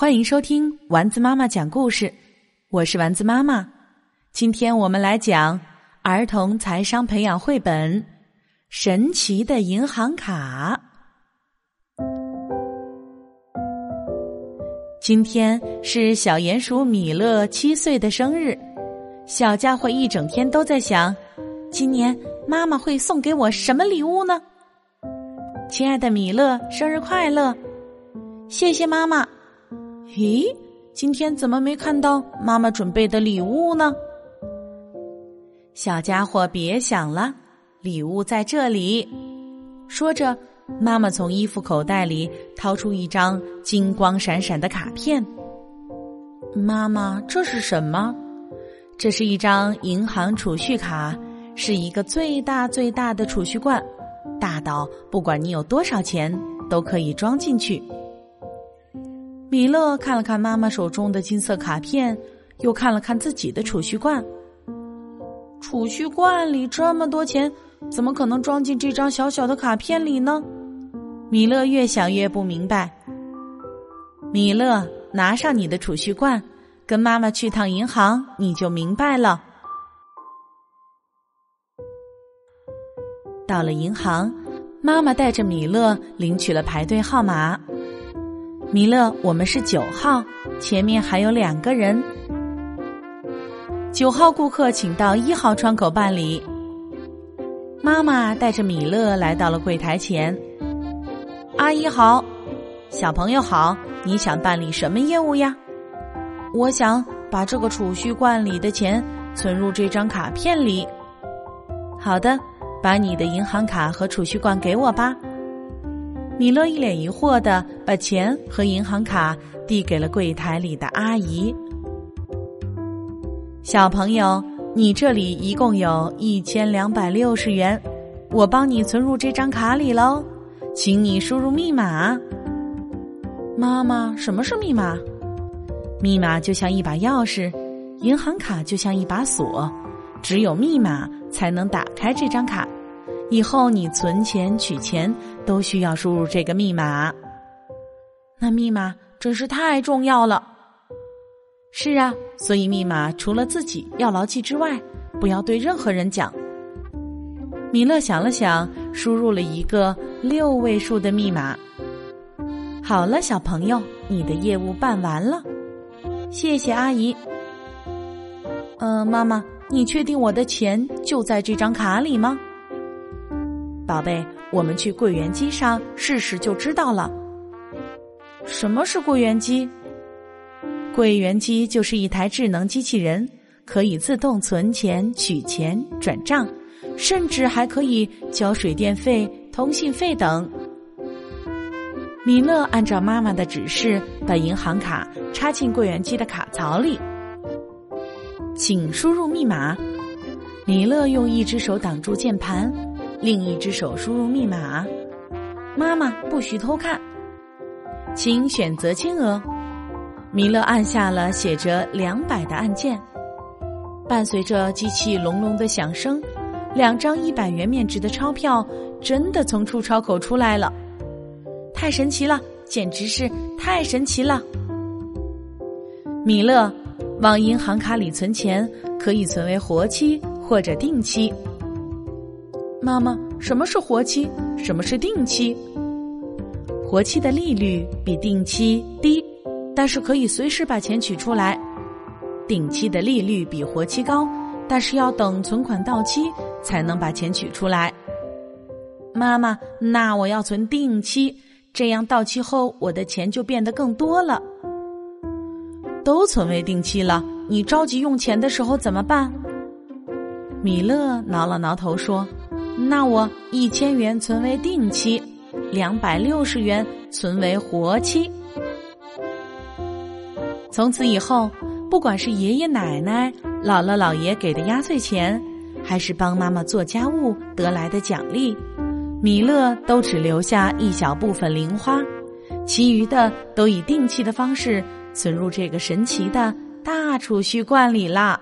欢迎收听丸子妈妈讲故事，我是丸子妈妈。今天我们来讲儿童财商培养绘本《神奇的银行卡》。今天是小鼹鼠米勒七岁的生日，小家伙一整天都在想：今年妈妈会送给我什么礼物呢？亲爱的米勒，生日快乐！谢谢妈妈。咦，今天怎么没看到妈妈准备的礼物呢？小家伙，别想了，礼物在这里。说着，妈妈从衣服口袋里掏出一张金光闪闪的卡片。妈妈，这是什么？这是一张银行储蓄卡，是一个最大最大的储蓄罐，大到不管你有多少钱都可以装进去。米勒看了看妈妈手中的金色卡片，又看了看自己的储蓄罐。储蓄罐里这么多钱，怎么可能装进这张小小的卡片里呢？米勒越想越不明白。米勒，拿上你的储蓄罐，跟妈妈去趟银行，你就明白了。到了银行，妈妈带着米勒领取了排队号码。米勒，我们是九号，前面还有两个人。九号顾客，请到一号窗口办理。妈妈带着米勒来到了柜台前。阿姨好，小朋友好，你想办理什么业务呀？我想把这个储蓄罐里的钱存入这张卡片里。好的，把你的银行卡和储蓄罐给我吧。米勒一脸疑惑的把钱和银行卡递给了柜台里的阿姨。小朋友，你这里一共有一千两百六十元，我帮你存入这张卡里喽，请你输入密码。妈妈，什么是密码？密码就像一把钥匙，银行卡就像一把锁，只有密码才能打开这张卡。以后你存钱、取钱都需要输入这个密码，那密码真是太重要了。是啊，所以密码除了自己要牢记之外，不要对任何人讲。米勒想了想，输入了一个六位数的密码。好了，小朋友，你的业务办完了，谢谢阿姨。嗯，妈妈，你确定我的钱就在这张卡里吗？宝贝，我们去柜员机上试试就知道了。什么是柜员机？柜员机就是一台智能机器人，可以自动存钱、取钱、转账，甚至还可以交水电费、通信费等。米勒按照妈妈的指示，把银行卡插进柜员机的卡槽里，请输入密码。米勒用一只手挡住键盘。另一只手输入密码，妈妈不许偷看，请选择金额。米勒按下了写着两百的按键，伴随着机器隆隆的响声，两张一百元面值的钞票真的从出钞口出来了，太神奇了，简直是太神奇了！米勒往银行卡里存钱，可以存为活期或者定期。妈妈，什么是活期？什么是定期？活期的利率比定期低，但是可以随时把钱取出来；定期的利率比活期高，但是要等存款到期才能把钱取出来。妈妈，那我要存定期，这样到期后我的钱就变得更多了。都存为定期了，你着急用钱的时候怎么办？米勒挠了挠头说。那我一千元存为定期，两百六十元存为活期。从此以后，不管是爷爷奶奶、姥姥姥爷给的压岁钱，还是帮妈妈做家务得来的奖励，米勒都只留下一小部分零花，其余的都以定期的方式存入这个神奇的大储蓄罐里啦。